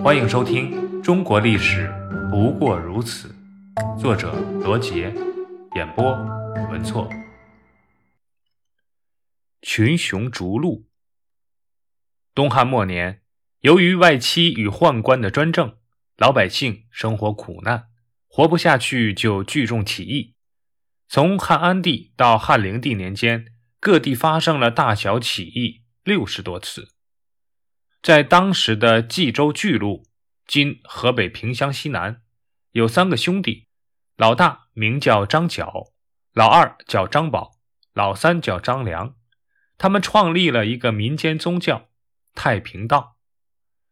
欢迎收听《中国历史不过如此》，作者罗杰，演播文措。群雄逐鹿。东汉末年，由于外戚与宦官的专政，老百姓生活苦难，活不下去就聚众起义。从汉安帝到汉灵帝年间，各地发生了大小起义六十多次。在当时的冀州巨鹿（今河北平乡西南），有三个兄弟，老大名叫张角，老二叫张宝，老三叫张良。他们创立了一个民间宗教——太平道。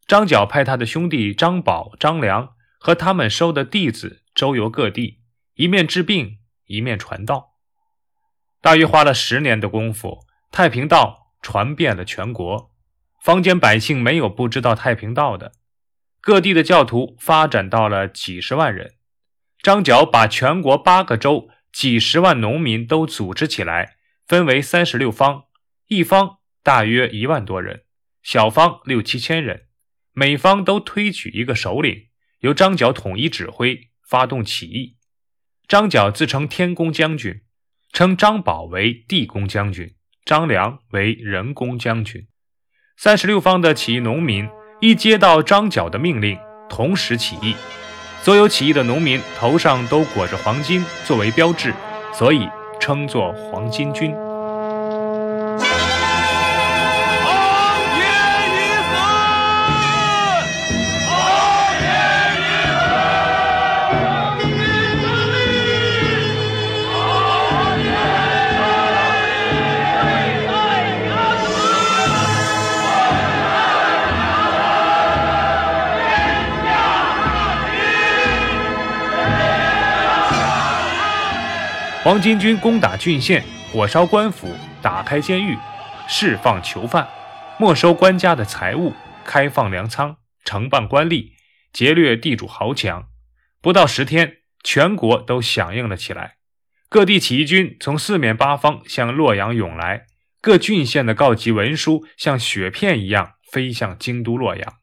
张角派他的兄弟张宝、张良和他们收的弟子周游各地，一面治病，一面传道。大约花了十年的功夫，太平道传遍了全国。坊间百姓没有不知道太平道的，各地的教徒发展到了几十万人。张角把全国八个州几十万农民都组织起来，分为三十六方，一方大约一万多人，小方六七千人，每方都推举一个首领，由张角统一指挥，发动起义。张角自称天公将军，称张宝为地公将军，张良为人公将军。三十六方的起义农民一接到张角的命令，同时起义。所有起义的农民头上都裹着黄金作为标志，所以称作黄巾军。黄巾军攻打郡县，火烧官府，打开监狱，释放囚犯，没收官家的财物，开放粮仓，惩办官吏，劫掠地主豪强。不到十天，全国都响应了起来。各地起义军从四面八方向洛阳涌来，各郡县的告急文书像雪片一样飞向京都洛阳。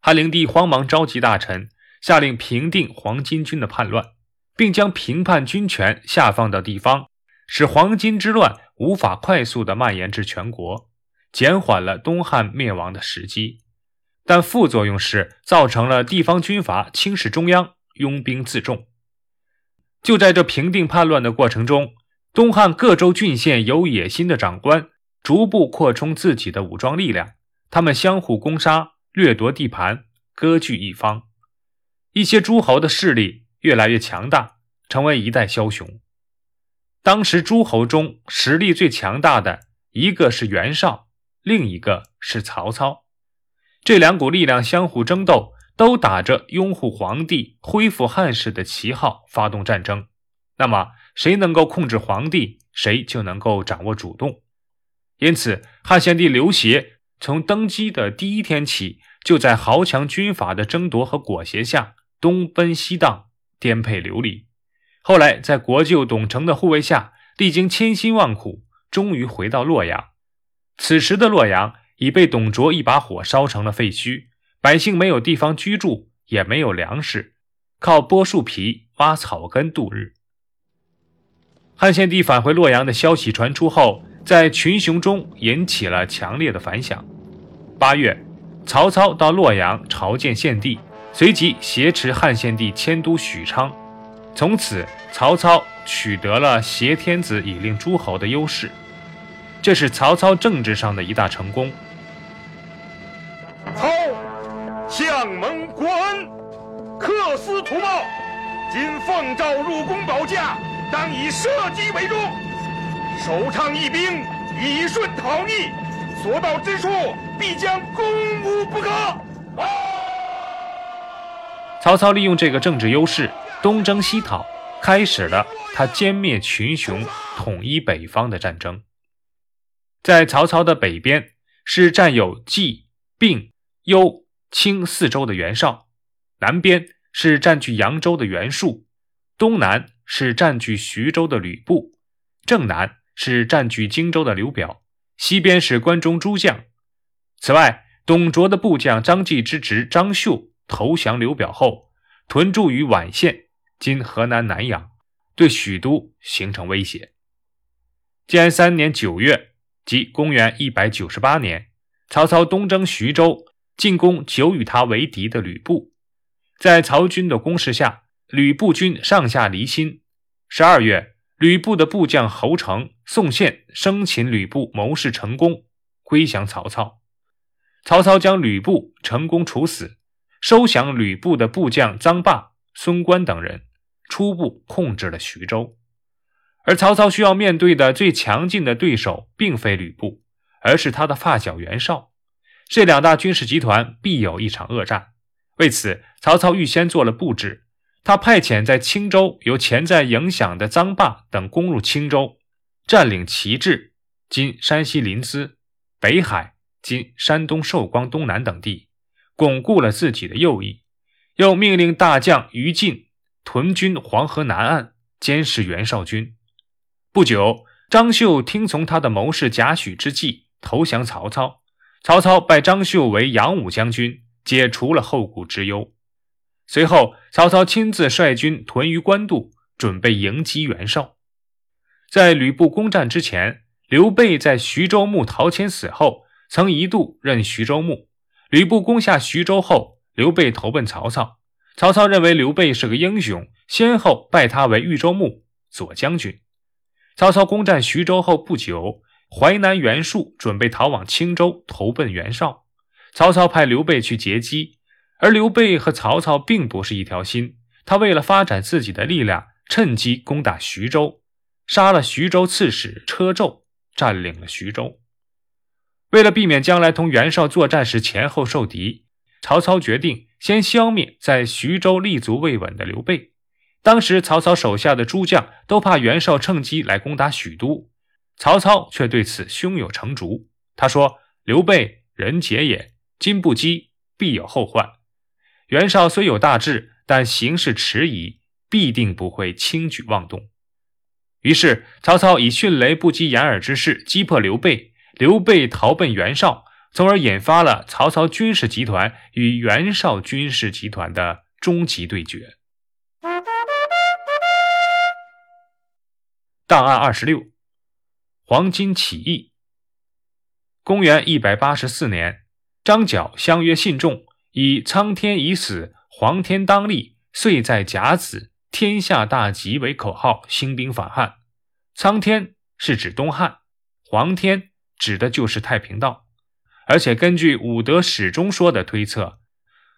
汉灵帝慌忙召集大臣，下令平定黄巾军的叛乱。并将平叛军权下放到地方，使黄巾之乱无法快速地蔓延至全国，减缓了东汉灭亡的时机。但副作用是造成了地方军阀轻视中央，拥兵自重。就在这平定叛乱的过程中，东汉各州郡县有野心的长官逐步扩充自己的武装力量，他们相互攻杀，掠夺地盘，割据一方。一些诸侯的势力。越来越强大，成为一代枭雄。当时诸侯中实力最强大的一个是袁绍，另一个是曹操。这两股力量相互争斗，都打着拥护皇帝、恢复汉室的旗号发动战争。那么，谁能够控制皇帝，谁就能够掌握主动。因此，汉献帝刘协从登基的第一天起，就在豪强军阀的争夺和裹挟下东奔西荡。颠沛流离，后来在国舅董承的护卫下，历经千辛万苦，终于回到洛阳。此时的洛阳已被董卓一把火烧成了废墟，百姓没有地方居住，也没有粮食，靠剥树皮、挖草根度日。汉献帝返回洛阳的消息传出后，在群雄中引起了强烈的反响。八月，曹操到洛阳朝见献帝。随即挟持汉献帝迁都许昌，从此曹操取得了挟天子以令诸侯的优势，这是曹操政治上的一大成功。操，相蒙国恩，克私图报，今奉诏入宫保驾，当以社稷为重，首倡义兵，以顺讨逆，所到之处必将攻无不克。曹操利用这个政治优势，东征西讨，开始了他歼灭群雄、统一北方的战争。在曹操的北边是占有冀、并、幽、青四州的袁绍，南边是占据扬州的袁术，东南是占据徐州的吕布，正南是占据荆州的刘表，西边是关中诸将。此外，董卓的部将张继之侄张绣投降刘表后，屯驻于宛县（今河南南阳），对许都形成威胁。建安三年九月，即公元一百九十八年，曹操东征徐州，进攻久与他为敌的吕布。在曹军的攻势下，吕布军上下离心。十二月，吕布的部将侯成、宋宪生擒吕布谋士成功，归降曹操。曹操将吕布成功处死，收降吕布的部将臧霸、孙关等人，初步控制了徐州。而曹操需要面对的最强劲的对手，并非吕布，而是他的发小袁绍。这两大军事集团必有一场恶战。为此，曹操预先做了布置。他派遣在青州有潜在影响的臧霸等攻入青州，占领旗帜（今山西临淄）、北海（今山东寿光东南）等地，巩固了自己的右翼。又命令大将于禁屯军黄河南岸，监视袁绍军。不久，张绣听从他的谋士贾诩之计，投降曹操。曹操拜张绣为扬武将军。解除了后顾之忧。随后，曹操亲自率军屯于官渡，准备迎击袁绍。在吕布攻占之前，刘备在徐州牧陶谦死后，曾一度任徐州牧。吕布攻下徐州后，刘备投奔曹操。曹操认为刘备是个英雄，先后拜他为豫州牧、左将军。曹操攻占徐州后不久，淮南袁术准备逃往青州，投奔袁绍。曹操派刘备去截击，而刘备和曹操并不是一条心。他为了发展自己的力量，趁机攻打徐州，杀了徐州刺史车胄，占领了徐州。为了避免将来同袁绍作战时前后受敌，曹操决定先消灭在徐州立足未稳的刘备。当时曹操手下的诸将都怕袁绍趁机来攻打许都，曹操却对此胸有成竹。他说：“刘备人杰也。”今不击，必有后患。袁绍虽有大志，但行事迟疑，必定不会轻举妄动。于是，曹操以迅雷不及掩耳之势击破刘备，刘备逃奔袁绍，从而引发了曹操军事集团与袁绍军事集团的终极对决。档案二十六：黄巾起义。公元一百八十四年。张角相约信众，以“苍天已死，黄天当立，岁在甲子，天下大吉”为口号，兴兵反汉。苍天是指东汉，黄天指的就是太平道。而且根据武德始终说的推测，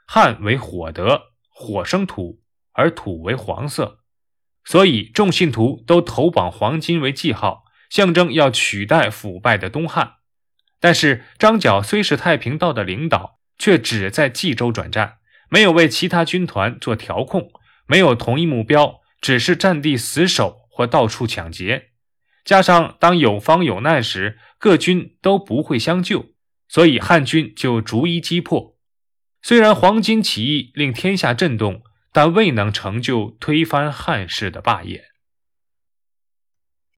汉为火德，火生土，而土为黄色，所以众信徒都投绑黄金为记号，象征要取代腐败的东汉。但是张角虽是太平道的领导，却只在冀州转战，没有为其他军团做调控，没有同一目标，只是占地死守或到处抢劫。加上当有方有难时，各军都不会相救，所以汉军就逐一击破。虽然黄巾起义令天下震动，但未能成就推翻汉室的霸业。